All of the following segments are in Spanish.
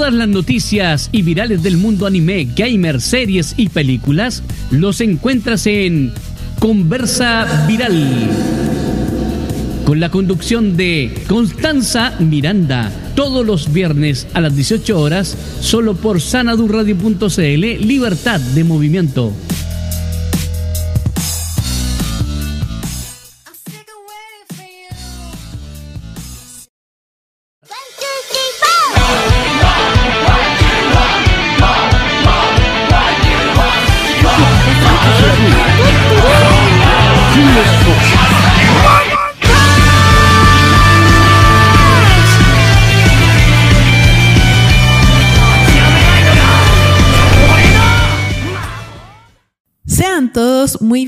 Todas las noticias y virales del mundo anime, gamer, series y películas los encuentras en Conversa Viral. Con la conducción de Constanza Miranda, todos los viernes a las 18 horas, solo por sanadurradio.cl, libertad de movimiento.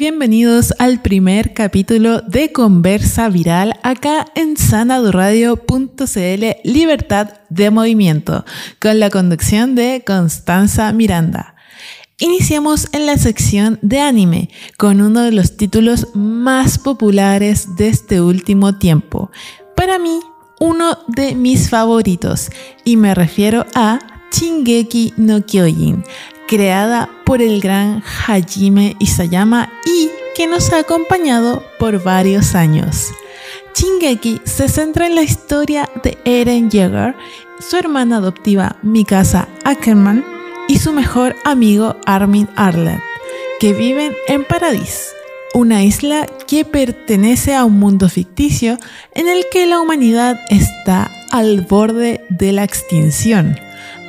Bienvenidos al primer capítulo de Conversa Viral acá en sanaduradio.cl Libertad de Movimiento con la conducción de Constanza Miranda. Iniciamos en la sección de anime con uno de los títulos más populares de este último tiempo. Para mí, uno de mis favoritos y me refiero a Shingeki no Kyojin, creada por el gran Hajime Isayama y que nos ha acompañado por varios años. Shingeki se centra en la historia de Eren Yeager, su hermana adoptiva Mikasa Ackerman y su mejor amigo Armin Arlet, que viven en Paradis, una isla que pertenece a un mundo ficticio en el que la humanidad está al borde de la extinción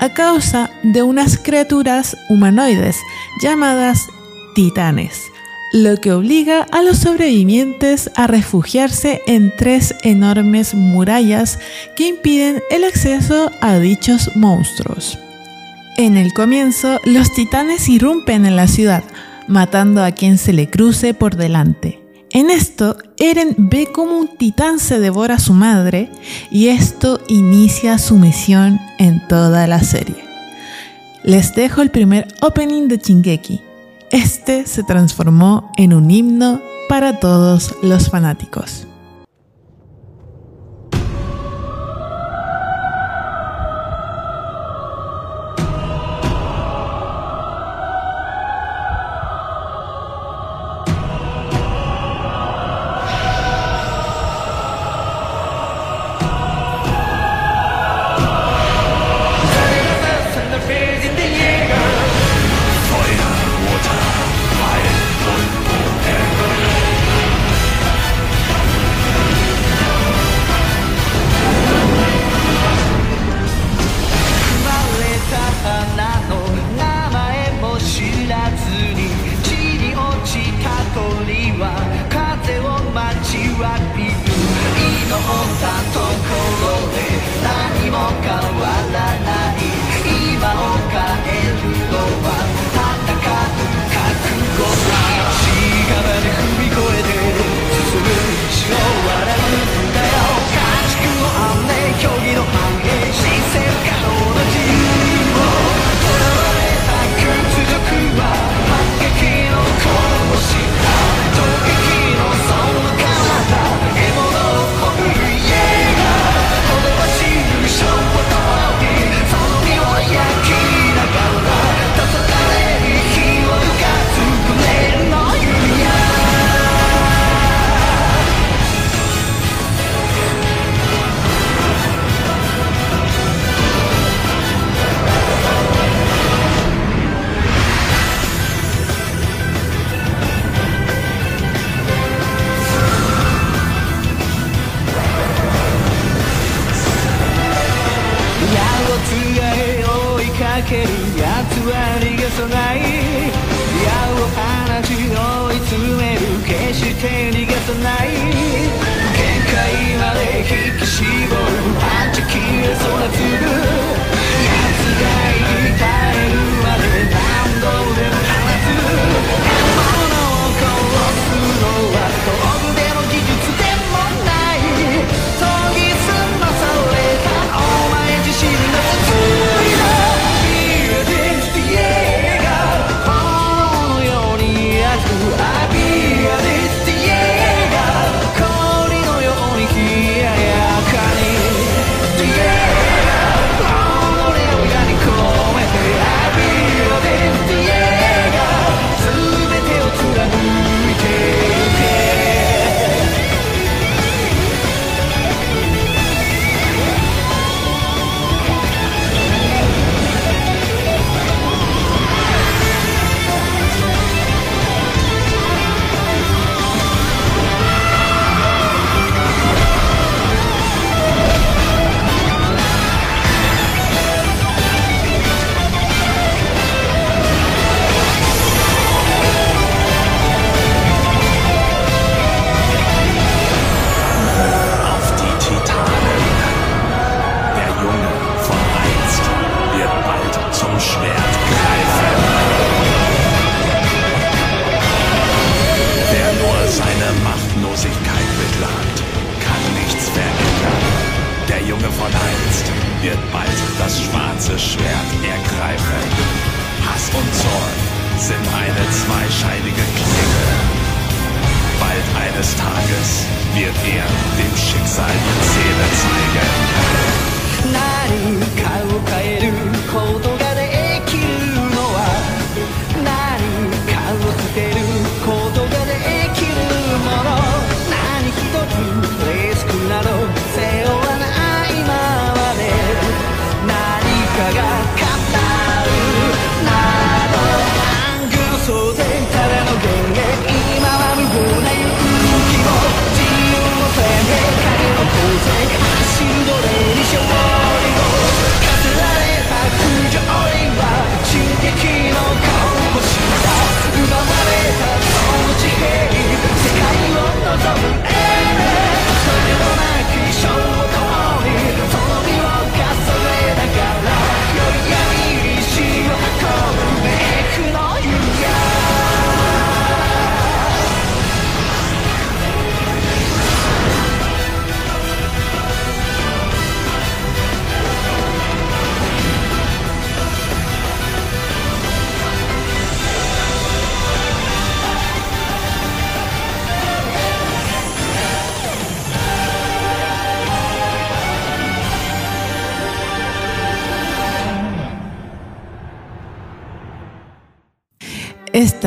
a causa de unas criaturas humanoides llamadas titanes, lo que obliga a los sobrevivientes a refugiarse en tres enormes murallas que impiden el acceso a dichos monstruos. En el comienzo, los titanes irrumpen en la ciudad, matando a quien se le cruce por delante. En esto, Eren ve como un titán se devora a su madre y esto inicia su misión en toda la serie. Les dejo el primer opening de Chingeki. Este se transformó en un himno para todos los fanáticos.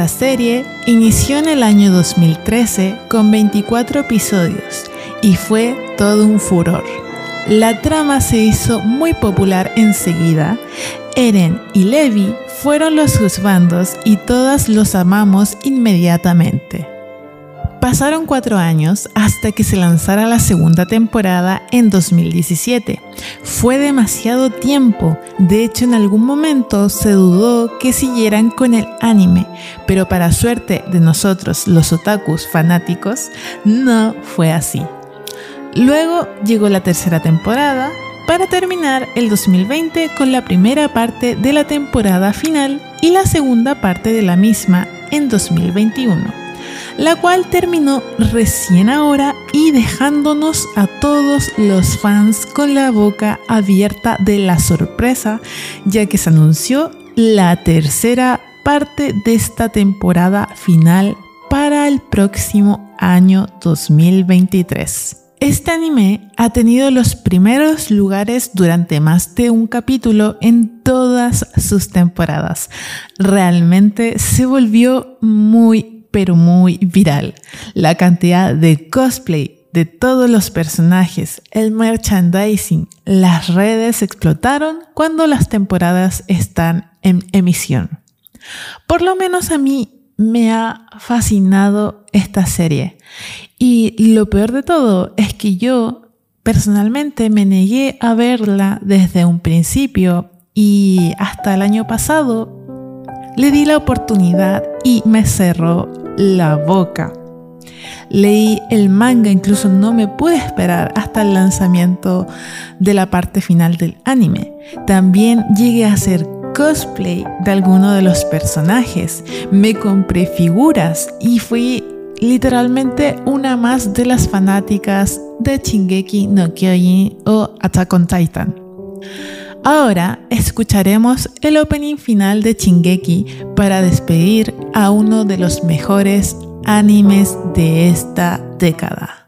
Esta serie inició en el año 2013 con 24 episodios y fue todo un furor. La trama se hizo muy popular enseguida. Eren y Levi fueron los juzgandos y todas los amamos inmediatamente. Pasaron cuatro años hasta que se lanzara la segunda temporada en 2017. Fue demasiado tiempo, de hecho en algún momento se dudó que siguieran con el anime, pero para suerte de nosotros los otakus fanáticos, no fue así. Luego llegó la tercera temporada, para terminar el 2020 con la primera parte de la temporada final y la segunda parte de la misma en 2021 la cual terminó recién ahora y dejándonos a todos los fans con la boca abierta de la sorpresa, ya que se anunció la tercera parte de esta temporada final para el próximo año 2023. Este anime ha tenido los primeros lugares durante más de un capítulo en todas sus temporadas. Realmente se volvió muy pero muy viral. La cantidad de cosplay de todos los personajes, el merchandising, las redes explotaron cuando las temporadas están en emisión. Por lo menos a mí me ha fascinado esta serie. Y lo peor de todo es que yo personalmente me negué a verla desde un principio y hasta el año pasado le di la oportunidad y me cerró la boca. Leí el manga, incluso no me pude esperar hasta el lanzamiento de la parte final del anime. También llegué a hacer cosplay de alguno de los personajes. Me compré figuras y fui literalmente una más de las fanáticas de Shingeki no Kyojin o Attack on Titan. Ahora escucharemos el opening final de Shingeki para despedir a uno de los mejores animes de esta década.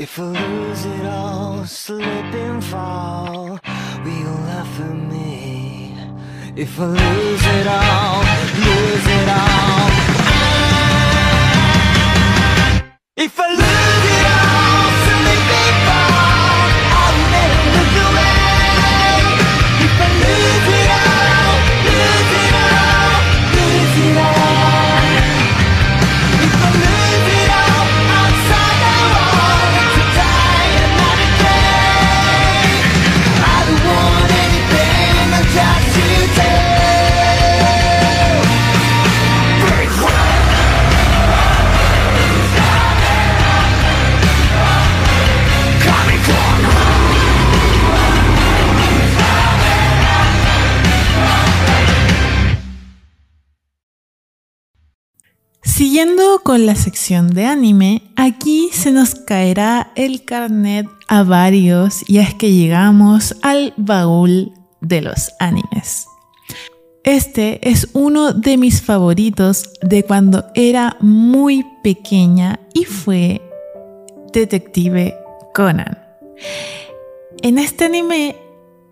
If I lose it all, slip and fall, will you laugh at me? If I lose it all, lose it all. If I con la sección de anime, aquí se nos caerá el carnet a varios y es que llegamos al baúl de los animes. Este es uno de mis favoritos de cuando era muy pequeña y fue Detective Conan. En este anime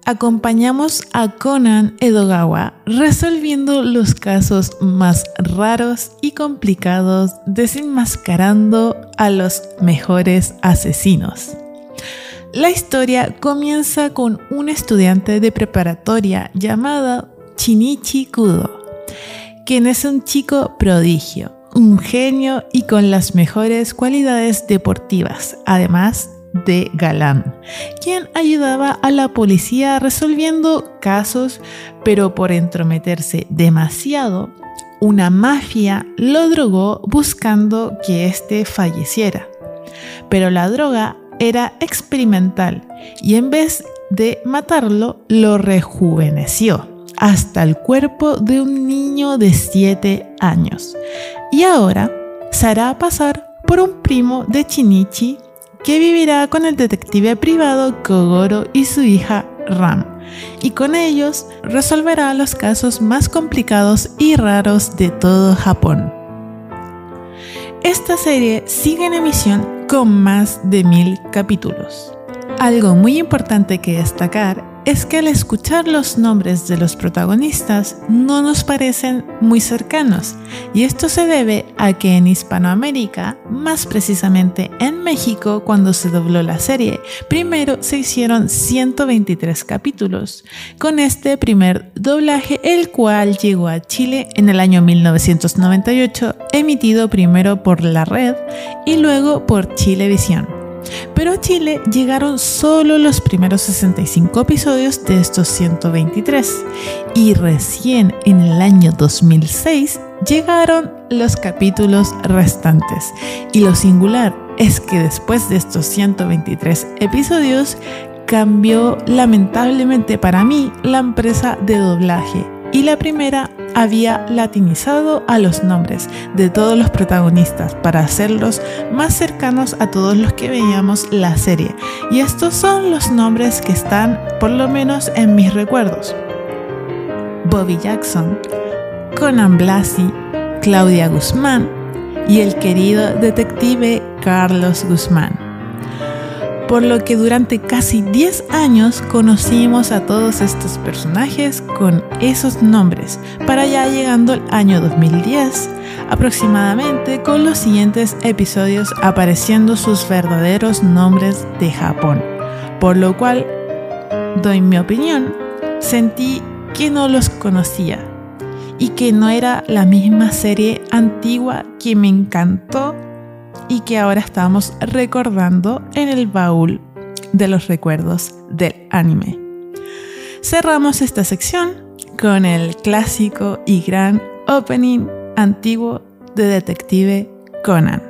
acompañamos a Conan Edogawa resolviendo los casos más raros y complicados desenmascarando a los mejores asesinos. La historia comienza con un estudiante de preparatoria llamado Shinichi Kudo, quien es un chico prodigio, un genio y con las mejores cualidades deportivas, además de galán, quien ayudaba a la policía resolviendo casos, pero por entrometerse demasiado, una mafia lo drogó buscando que éste falleciera. Pero la droga era experimental y en vez de matarlo, lo rejuveneció hasta el cuerpo de un niño de 7 años. Y ahora se hará pasar por un primo de Chinichi que vivirá con el detective privado Kogoro y su hija Ram. Y con ellos resolverá los casos más complicados y raros de todo Japón. Esta serie sigue en emisión con más de mil capítulos. Algo muy importante que destacar es que al escuchar los nombres de los protagonistas no nos parecen muy cercanos y esto se debe a que en Hispanoamérica, más precisamente en México cuando se dobló la serie, primero se hicieron 123 capítulos, con este primer doblaje el cual llegó a Chile en el año 1998, emitido primero por la red y luego por Chilevisión. Pero a Chile llegaron solo los primeros 65 episodios de estos 123 y recién en el año 2006 llegaron los capítulos restantes. Y lo singular es que después de estos 123 episodios cambió lamentablemente para mí la empresa de doblaje y la primera había latinizado a los nombres de todos los protagonistas para hacerlos más cercanos a todos los que veíamos la serie. Y estos son los nombres que están por lo menos en mis recuerdos. Bobby Jackson, Conan Blasi, Claudia Guzmán y el querido detective Carlos Guzmán por lo que durante casi 10 años conocimos a todos estos personajes con esos nombres, para ya llegando al año 2010, aproximadamente con los siguientes episodios apareciendo sus verdaderos nombres de Japón, por lo cual, doy mi opinión, sentí que no los conocía y que no era la misma serie antigua que me encantó y que ahora estamos recordando en el baúl de los recuerdos del anime. Cerramos esta sección con el clásico y gran opening antiguo de Detective Conan.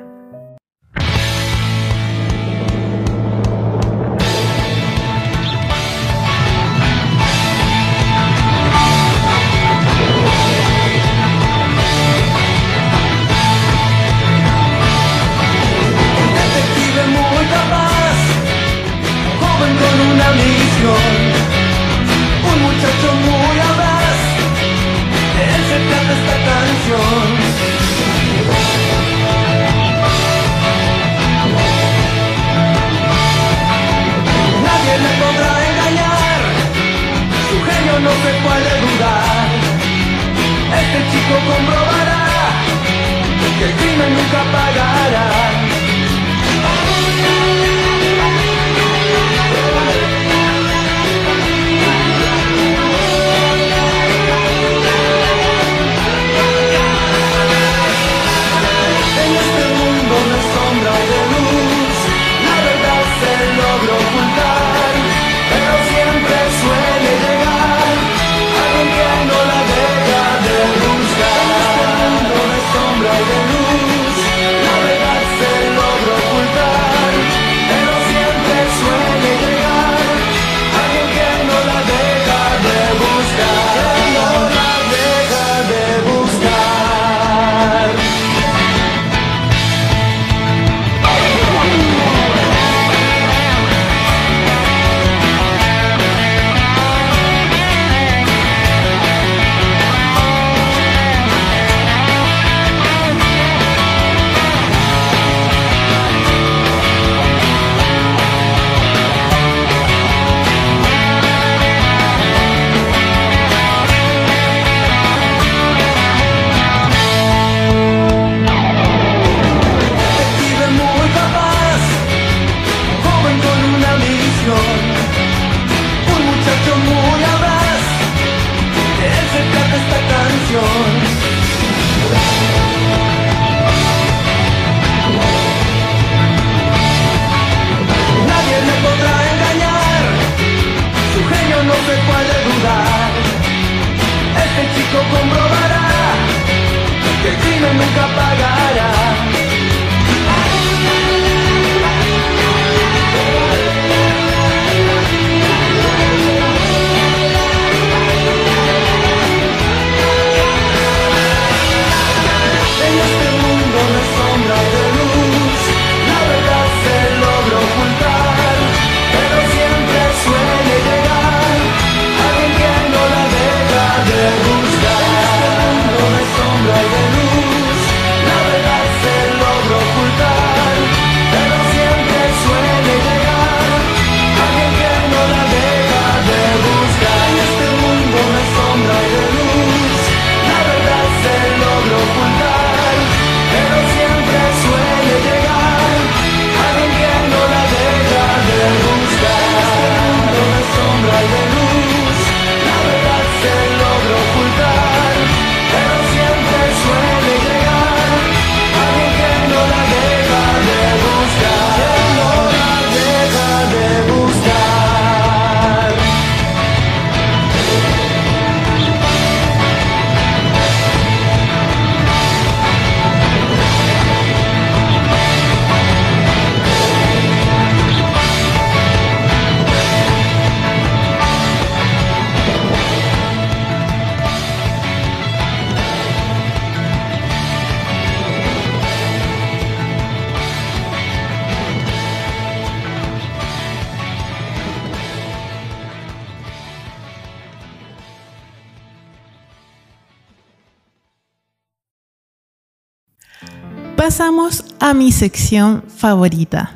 Pasamos a mi sección favorita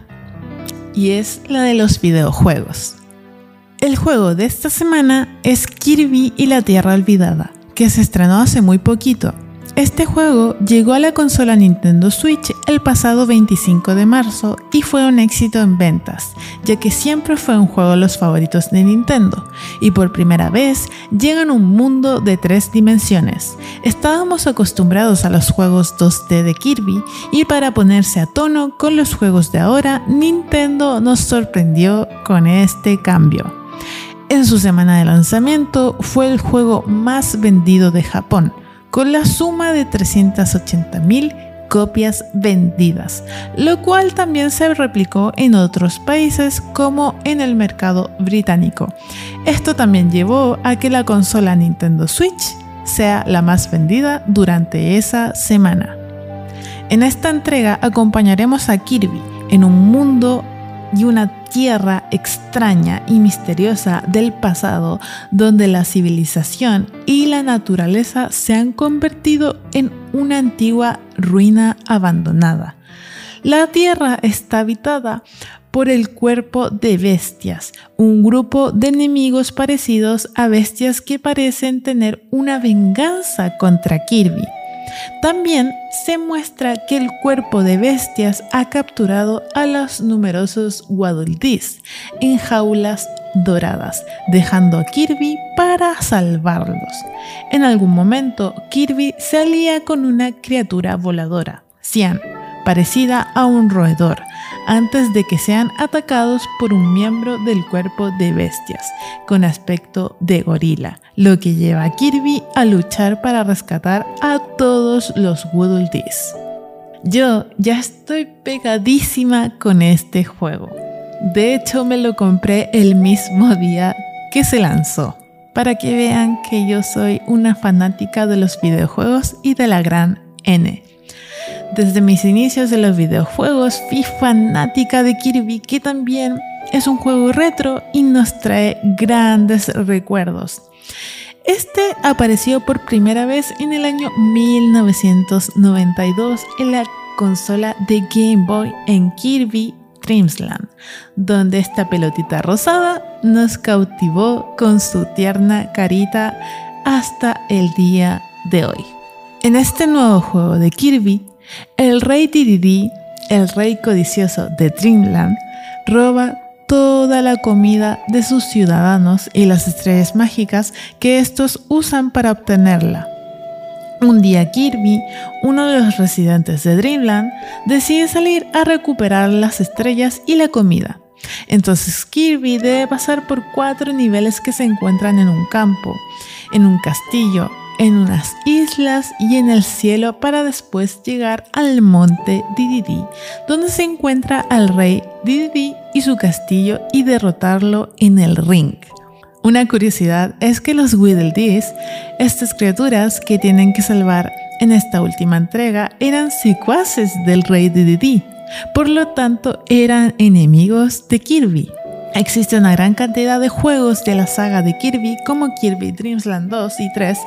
y es la de los videojuegos. El juego de esta semana es Kirby y la Tierra Olvidada, que se estrenó hace muy poquito este juego llegó a la consola Nintendo Switch el pasado 25 de marzo y fue un éxito en ventas, ya que siempre fue un juego de los favoritos de Nintendo, y por primera vez llega a un mundo de tres dimensiones. Estábamos acostumbrados a los juegos 2D de Kirby y para ponerse a tono con los juegos de ahora, Nintendo nos sorprendió con este cambio. En su semana de lanzamiento fue el juego más vendido de Japón, con la suma de 380.000 copias vendidas, lo cual también se replicó en otros países como en el mercado británico. Esto también llevó a que la consola Nintendo Switch sea la más vendida durante esa semana. En esta entrega acompañaremos a Kirby en un mundo y una tierra extraña y misteriosa del pasado donde la civilización y la naturaleza se han convertido en una antigua ruina abandonada. La tierra está habitada por el cuerpo de bestias, un grupo de enemigos parecidos a bestias que parecen tener una venganza contra Kirby. También se muestra que el cuerpo de bestias ha capturado a los numerosos Waddle en jaulas doradas, dejando a Kirby para salvarlos. En algún momento, Kirby se alía con una criatura voladora, Cian, parecida a un roedor, antes de que sean atacados por un miembro del cuerpo de bestias, con aspecto de gorila, lo que lleva a Kirby a luchar para rescatar a todos los Woodle Yo ya estoy pegadísima con este juego. De hecho, me lo compré el mismo día que se lanzó, para que vean que yo soy una fanática de los videojuegos y de la gran N. Desde mis inicios de los videojuegos fui fanática de Kirby, que también es un juego retro y nos trae grandes recuerdos. Este apareció por primera vez en el año 1992 en la consola de Game Boy en Kirby Dreamsland, donde esta pelotita rosada nos cautivó con su tierna carita hasta el día de hoy. En este nuevo juego de Kirby el rey Dididi, el rey codicioso de Dreamland, roba toda la comida de sus ciudadanos y las estrellas mágicas que estos usan para obtenerla. Un día Kirby, uno de los residentes de Dreamland, decide salir a recuperar las estrellas y la comida. Entonces Kirby debe pasar por cuatro niveles que se encuentran en un campo, en un castillo, en unas islas y en el cielo para después llegar al monte Dididi, donde se encuentra al rey Dididi y su castillo y derrotarlo en el ring. Una curiosidad es que los Whittledees, estas criaturas que tienen que salvar en esta última entrega, eran secuaces del rey Dididi, por lo tanto eran enemigos de Kirby. Existe una gran cantidad de juegos de la saga de Kirby como Kirby Dreamsland 2 y 3,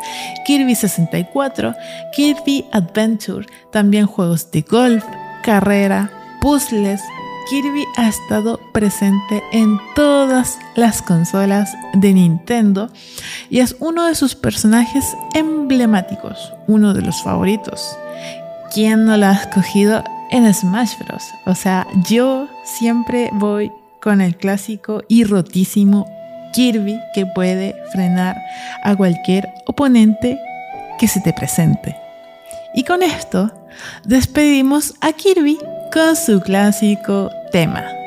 Kirby 64, Kirby Adventure, también juegos de golf, carrera, puzzles. Kirby ha estado presente en todas las consolas de Nintendo y es uno de sus personajes emblemáticos, uno de los favoritos. ¿Quién no lo ha escogido en Smash Bros? O sea, yo siempre voy con el clásico y rotísimo Kirby que puede frenar a cualquier oponente que se te presente. Y con esto despedimos a Kirby con su clásico tema.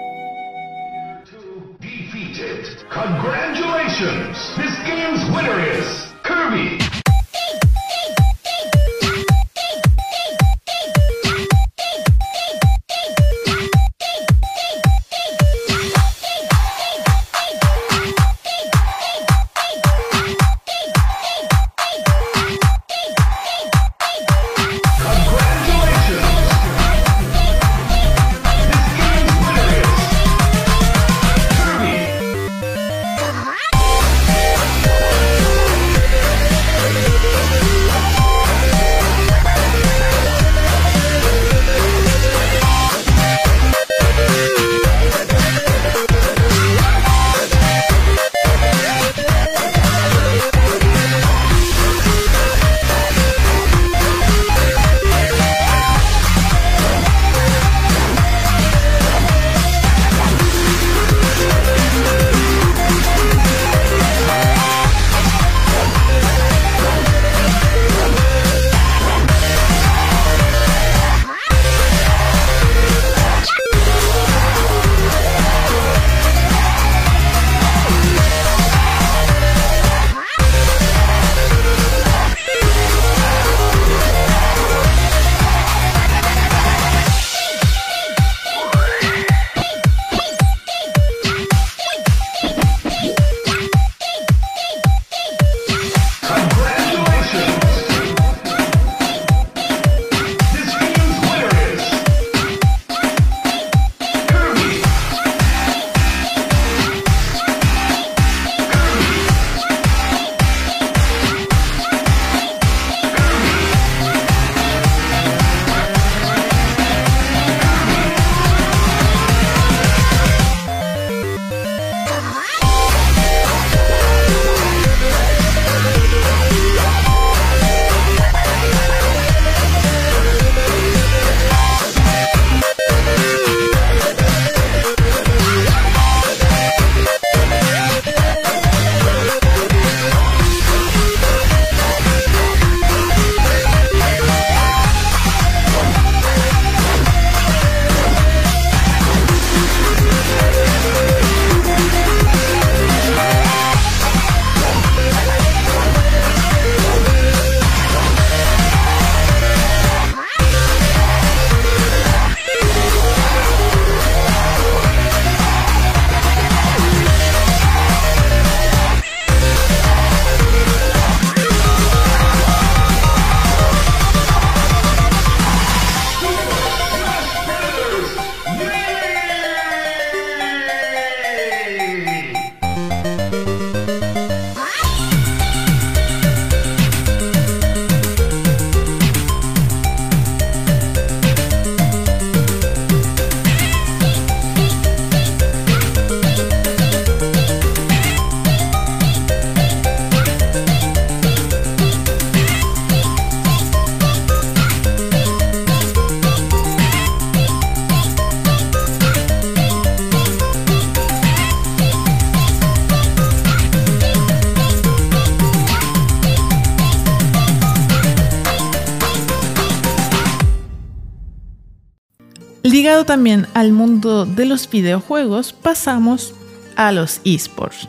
También al mundo de los videojuegos, pasamos a los esports.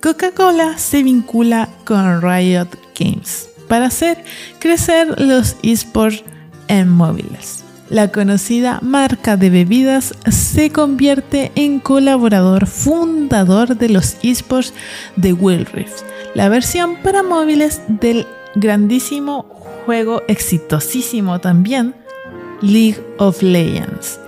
Coca-Cola se vincula con Riot Games para hacer crecer los esports en móviles. La conocida marca de bebidas se convierte en colaborador fundador de los esports de Wild Rift, la versión para móviles del grandísimo juego exitosísimo también League of Legends.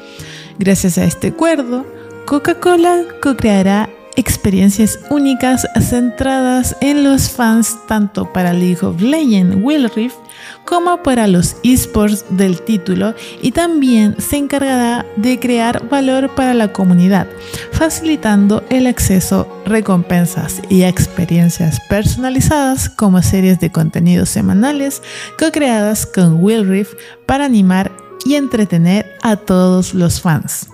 Gracias a este acuerdo, Coca-Cola co-creará experiencias únicas centradas en los fans tanto para League of Legends Will Rift como para los esports del título y también se encargará de crear valor para la comunidad, facilitando el acceso, recompensas y experiencias personalizadas como series de contenidos semanales co-creadas con Will Rift para animar y entretener a todos los fans.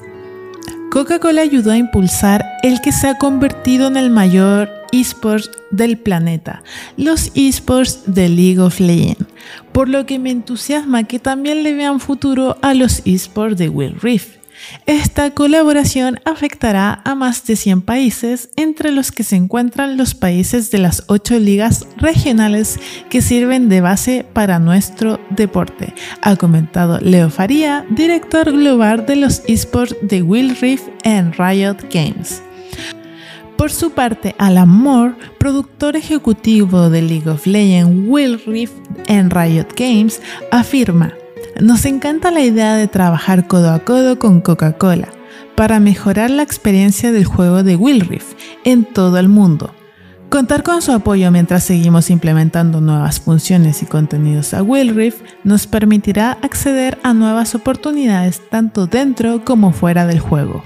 Coca-Cola ayudó a impulsar el que se ha convertido en el mayor esports del planeta, los esports de League of Legends, por lo que me entusiasma que también le vean futuro a los esports de Will Rift. Esta colaboración afectará a más de 100 países, entre los que se encuentran los países de las 8 ligas regionales que sirven de base para nuestro deporte, ha comentado Leo Faría, director global de los esports de Will Rift en Riot Games. Por su parte, Alan Moore, productor ejecutivo de League of Legends Will Rift en Riot Games, afirma, nos encanta la idea de trabajar codo a codo con Coca-Cola para mejorar la experiencia del juego de Will Rift en todo el mundo. Contar con su apoyo mientras seguimos implementando nuevas funciones y contenidos a Will Rift nos permitirá acceder a nuevas oportunidades tanto dentro como fuera del juego.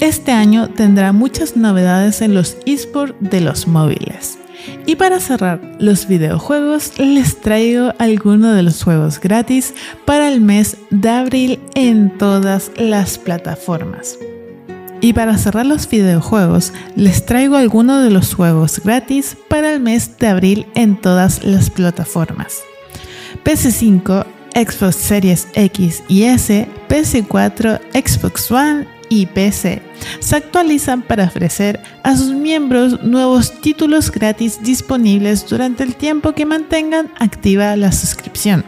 Este año tendrá muchas novedades en los esports de los móviles. Y para cerrar los videojuegos, les traigo algunos de los juegos gratis para el mes de abril en todas las plataformas. Y para cerrar los videojuegos, les traigo algunos de los juegos gratis para el mes de abril en todas las plataformas. PS5, Xbox Series X y S, PS4, Xbox One y PC se actualizan para ofrecer a sus miembros nuevos títulos gratis disponibles durante el tiempo que mantengan activa la suscripción.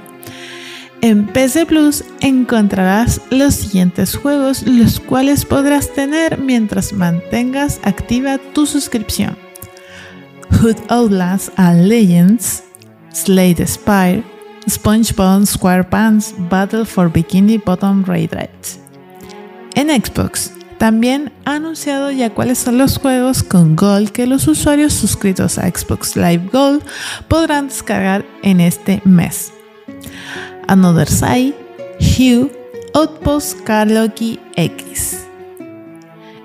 En PC Plus encontrarás los siguientes juegos los cuales podrás tener mientras mantengas activa tu suscripción. Hood Outlast and Legends, Slade Spire, SpongeBob SquarePants Battle for Bikini Bottom Raiders. En Xbox también ha anunciado ya cuáles son los juegos con Gold que los usuarios suscritos a Xbox Live Gold podrán descargar en este mes. Another Side, Hue, Outpost Carlocky X.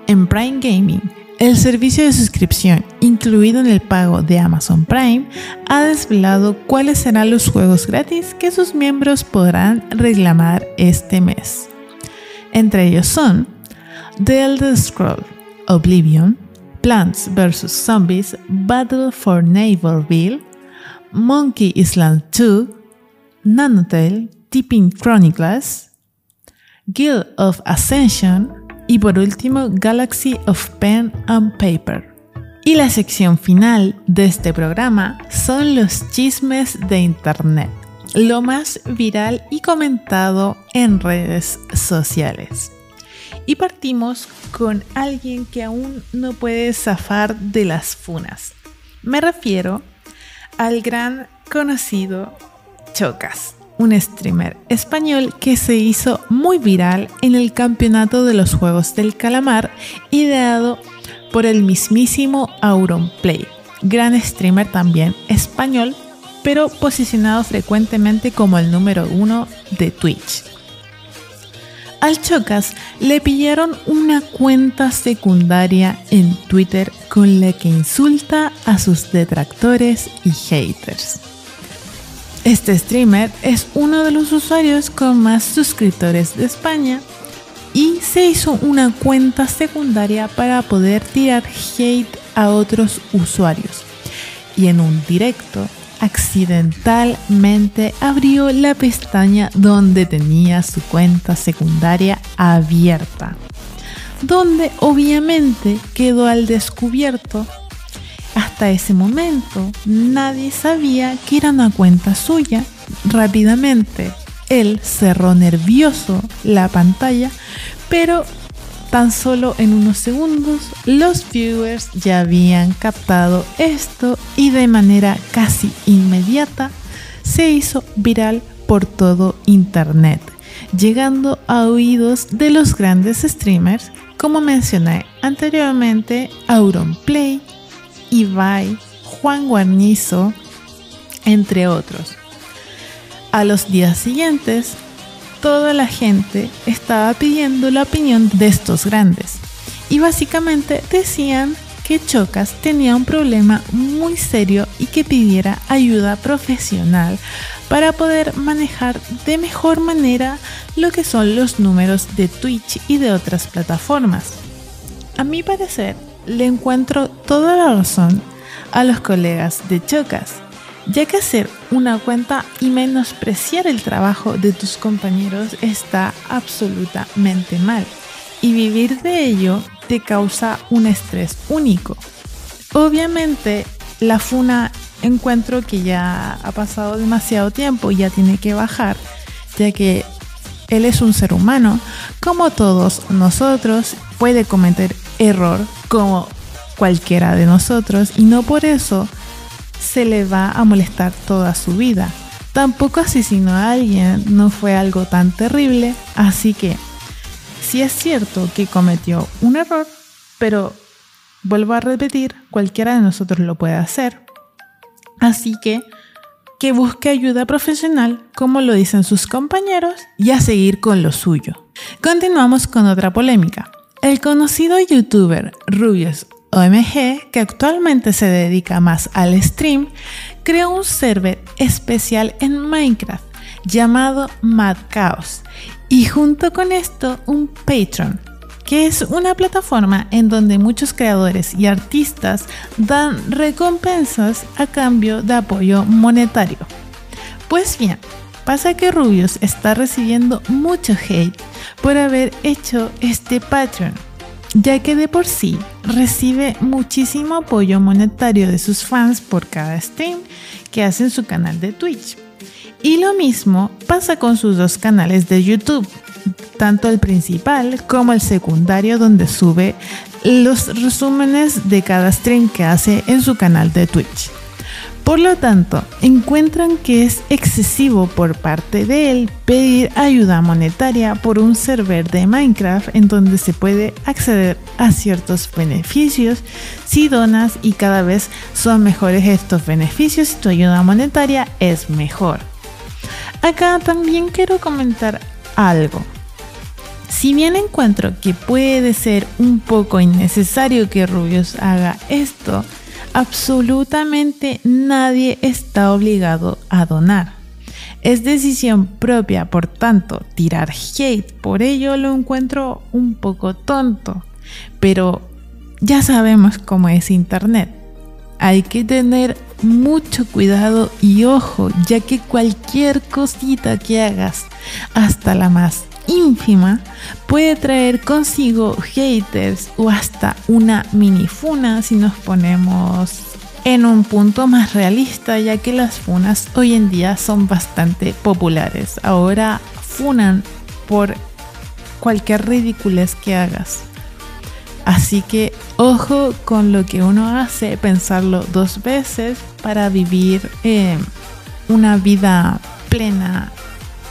En Prime Gaming, el servicio de suscripción incluido en el pago de Amazon Prime ha desvelado cuáles serán los juegos gratis que sus miembros podrán reclamar este mes. Entre ellos son The Elder Scroll, Oblivion, Plants vs. Zombies, Battle for Neighborville, Monkey Island 2, Nanotale, Tipping Chronicles, Guild of Ascension y por último Galaxy of Pen and Paper. Y la sección final de este programa son los chismes de Internet lo más viral y comentado en redes sociales. Y partimos con alguien que aún no puede zafar de las funas. Me refiero al gran conocido Chocas, un streamer español que se hizo muy viral en el campeonato de los Juegos del Calamar, ideado por el mismísimo Auronplay, gran streamer también español pero posicionado frecuentemente como el número uno de Twitch. Al Chocas le pillaron una cuenta secundaria en Twitter con la que insulta a sus detractores y haters. Este streamer es uno de los usuarios con más suscriptores de España y se hizo una cuenta secundaria para poder tirar hate a otros usuarios. Y en un directo accidentalmente abrió la pestaña donde tenía su cuenta secundaria abierta, donde obviamente quedó al descubierto. Hasta ese momento nadie sabía que era una cuenta suya. Rápidamente él cerró nervioso la pantalla, pero Tan solo en unos segundos los viewers ya habían captado esto y de manera casi inmediata se hizo viral por todo internet, llegando a oídos de los grandes streamers como mencioné anteriormente Auronplay, Ibai, Juan Guarnizo, entre otros. A los días siguientes, toda la gente estaba pidiendo la opinión de estos grandes. Y básicamente decían que Chocas tenía un problema muy serio y que pidiera ayuda profesional para poder manejar de mejor manera lo que son los números de Twitch y de otras plataformas. A mi parecer, le encuentro toda la razón a los colegas de Chocas ya que hacer una cuenta y menospreciar el trabajo de tus compañeros está absolutamente mal y vivir de ello te causa un estrés único. Obviamente la funa encuentro que ya ha pasado demasiado tiempo y ya tiene que bajar, ya que él es un ser humano, como todos nosotros, puede cometer error como cualquiera de nosotros y no por eso se le va a molestar toda su vida. Tampoco asesinó a alguien, no fue algo tan terrible, así que sí es cierto que cometió un error, pero vuelvo a repetir, cualquiera de nosotros lo puede hacer. Así que que busque ayuda profesional, como lo dicen sus compañeros, y a seguir con lo suyo. Continuamos con otra polémica. El conocido youtuber Rubius OMG, que actualmente se dedica más al stream, creó un server especial en Minecraft llamado Mad Chaos y junto con esto un Patreon, que es una plataforma en donde muchos creadores y artistas dan recompensas a cambio de apoyo monetario. Pues bien, pasa que Rubius está recibiendo mucho hate por haber hecho este Patreon ya que de por sí recibe muchísimo apoyo monetario de sus fans por cada stream que hace en su canal de Twitch. Y lo mismo pasa con sus dos canales de YouTube, tanto el principal como el secundario donde sube los resúmenes de cada stream que hace en su canal de Twitch. Por lo tanto, encuentran que es excesivo por parte de él pedir ayuda monetaria por un server de Minecraft en donde se puede acceder a ciertos beneficios si donas y cada vez son mejores estos beneficios y tu ayuda monetaria es mejor. Acá también quiero comentar algo. Si bien encuentro que puede ser un poco innecesario que Rubius haga esto, absolutamente nadie está obligado a donar. Es decisión propia, por tanto, tirar hate, por ello lo encuentro un poco tonto. Pero ya sabemos cómo es Internet. Hay que tener mucho cuidado y ojo, ya que cualquier cosita que hagas, hasta la más ínfima puede traer consigo haters o hasta una mini funa si nos ponemos en un punto más realista ya que las funas hoy en día son bastante populares. Ahora funan por cualquier ridiculez que hagas. Así que ojo con lo que uno hace, pensarlo dos veces para vivir eh, una vida plena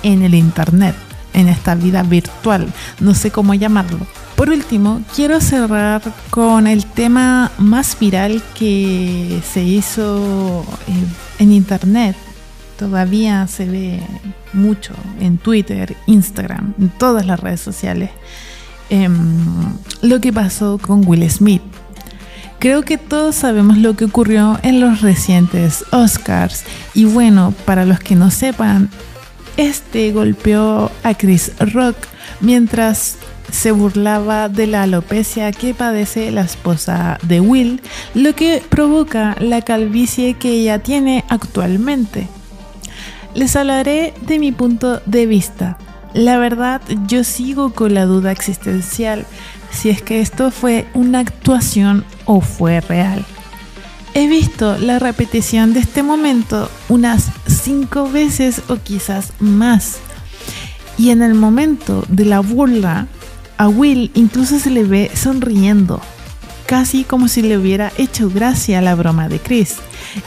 en el Internet en esta vida virtual, no sé cómo llamarlo. Por último, quiero cerrar con el tema más viral que se hizo eh, en internet. Todavía se ve mucho en Twitter, Instagram, en todas las redes sociales. Em, lo que pasó con Will Smith. Creo que todos sabemos lo que ocurrió en los recientes Oscars y bueno, para los que no sepan, este golpeó a Chris Rock mientras se burlaba de la alopecia que padece la esposa de Will, lo que provoca la calvicie que ella tiene actualmente. Les hablaré de mi punto de vista. La verdad, yo sigo con la duda existencial si es que esto fue una actuación o fue real. He visto la repetición de este momento unas cinco veces o quizás más. Y en el momento de la burla, a Will incluso se le ve sonriendo, casi como si le hubiera hecho gracia la broma de Chris.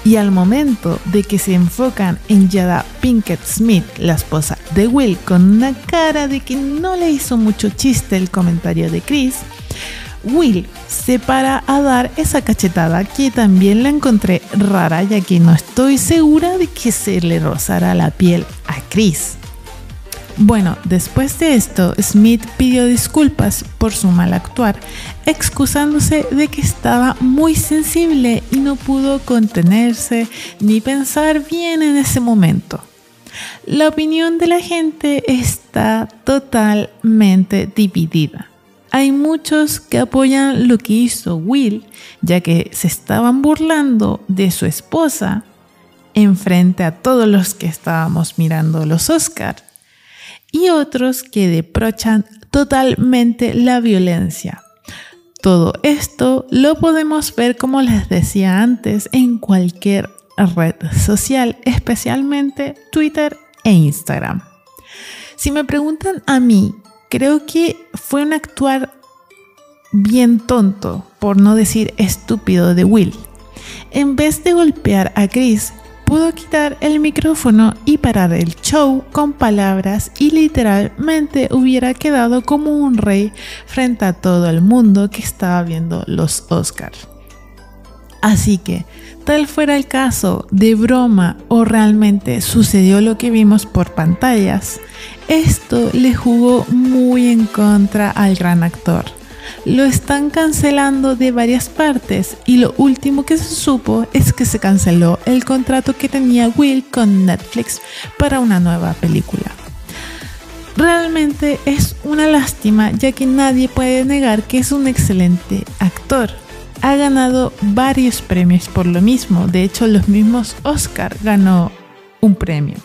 Y al momento de que se enfocan en Jada Pinkett Smith, la esposa de Will, con una cara de que no le hizo mucho chiste el comentario de Chris, Will se para a dar esa cachetada que también la encontré rara ya que no estoy segura de que se le rozara la piel a Chris. Bueno, después de esto, Smith pidió disculpas por su mal actuar, excusándose de que estaba muy sensible y no pudo contenerse ni pensar bien en ese momento. La opinión de la gente está totalmente dividida. Hay muchos que apoyan lo que hizo Will, ya que se estaban burlando de su esposa en frente a todos los que estábamos mirando los Oscars y otros que deprochan totalmente la violencia. Todo esto lo podemos ver, como les decía antes, en cualquier red social, especialmente Twitter e Instagram. Si me preguntan a mí, creo que fue un actuar bien tonto, por no decir estúpido, de Will. En vez de golpear a Chris, pudo quitar el micrófono y parar el show con palabras y literalmente hubiera quedado como un rey frente a todo el mundo que estaba viendo los Oscars. Así que, tal fuera el caso de broma o realmente sucedió lo que vimos por pantallas, esto le jugó muy en contra al gran actor lo están cancelando de varias partes y lo último que se supo es que se canceló el contrato que tenía Will con Netflix para una nueva película. Realmente es una lástima ya que nadie puede negar que es un excelente actor. Ha ganado varios premios por lo mismo, de hecho los mismos Oscar ganó un premio.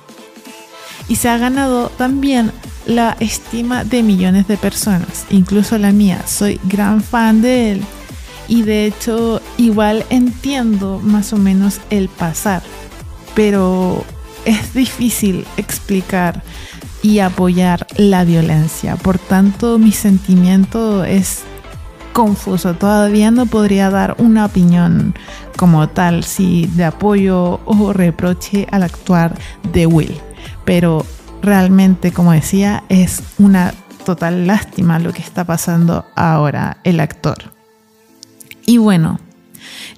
Y se ha ganado también la estima de millones de personas, incluso la mía. Soy gran fan de él y de hecho igual entiendo más o menos el pasar, pero es difícil explicar y apoyar la violencia. Por tanto, mi sentimiento es confuso. Todavía no podría dar una opinión como tal, si de apoyo o reproche al actuar de Will. Pero realmente, como decía, es una total lástima lo que está pasando ahora el actor. Y bueno,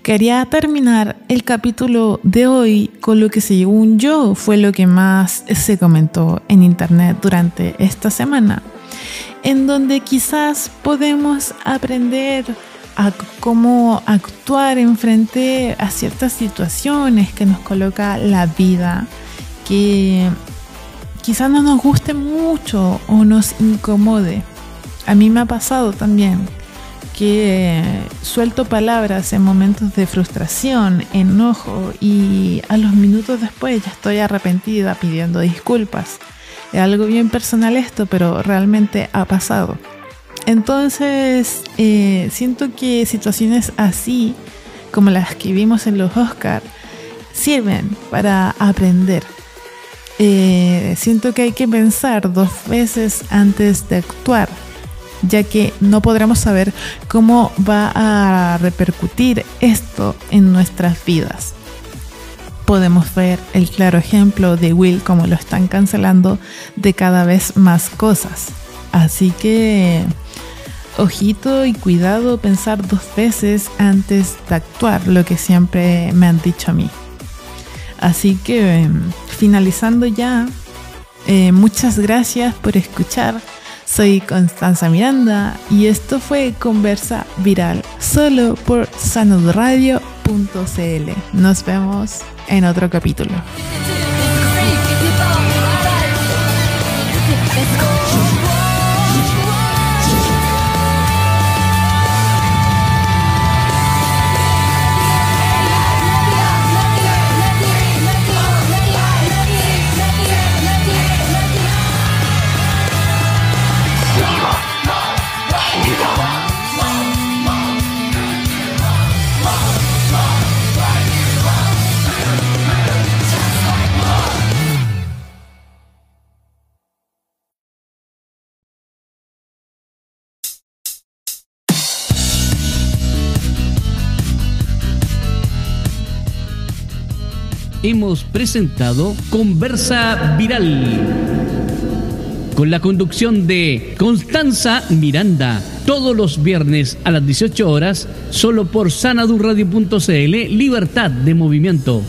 quería terminar el capítulo de hoy con lo que según yo fue lo que más se comentó en internet durante esta semana, en donde quizás podemos aprender a cómo actuar en frente a ciertas situaciones que nos coloca la vida, que quizás no nos guste mucho o nos incomode. A mí me ha pasado también que suelto palabras en momentos de frustración, enojo y a los minutos después ya estoy arrepentida pidiendo disculpas. Es algo bien personal esto, pero realmente ha pasado. Entonces, eh, siento que situaciones así, como las que vimos en los Oscars, sirven para aprender, eh, siento que hay que pensar dos veces antes de actuar, ya que no podremos saber cómo va a repercutir esto en nuestras vidas. Podemos ver el claro ejemplo de Will como lo están cancelando de cada vez más cosas. Así que ojito y cuidado pensar dos veces antes de actuar, lo que siempre me han dicho a mí. Así que finalizando ya, eh, muchas gracias por escuchar. Soy Constanza Miranda y esto fue Conversa Viral solo por sanodradio.cl. Nos vemos en otro capítulo. Hemos presentado Conversa Viral con la conducción de Constanza Miranda, todos los viernes a las 18 horas, solo por sanadurradio.cl, libertad de movimiento.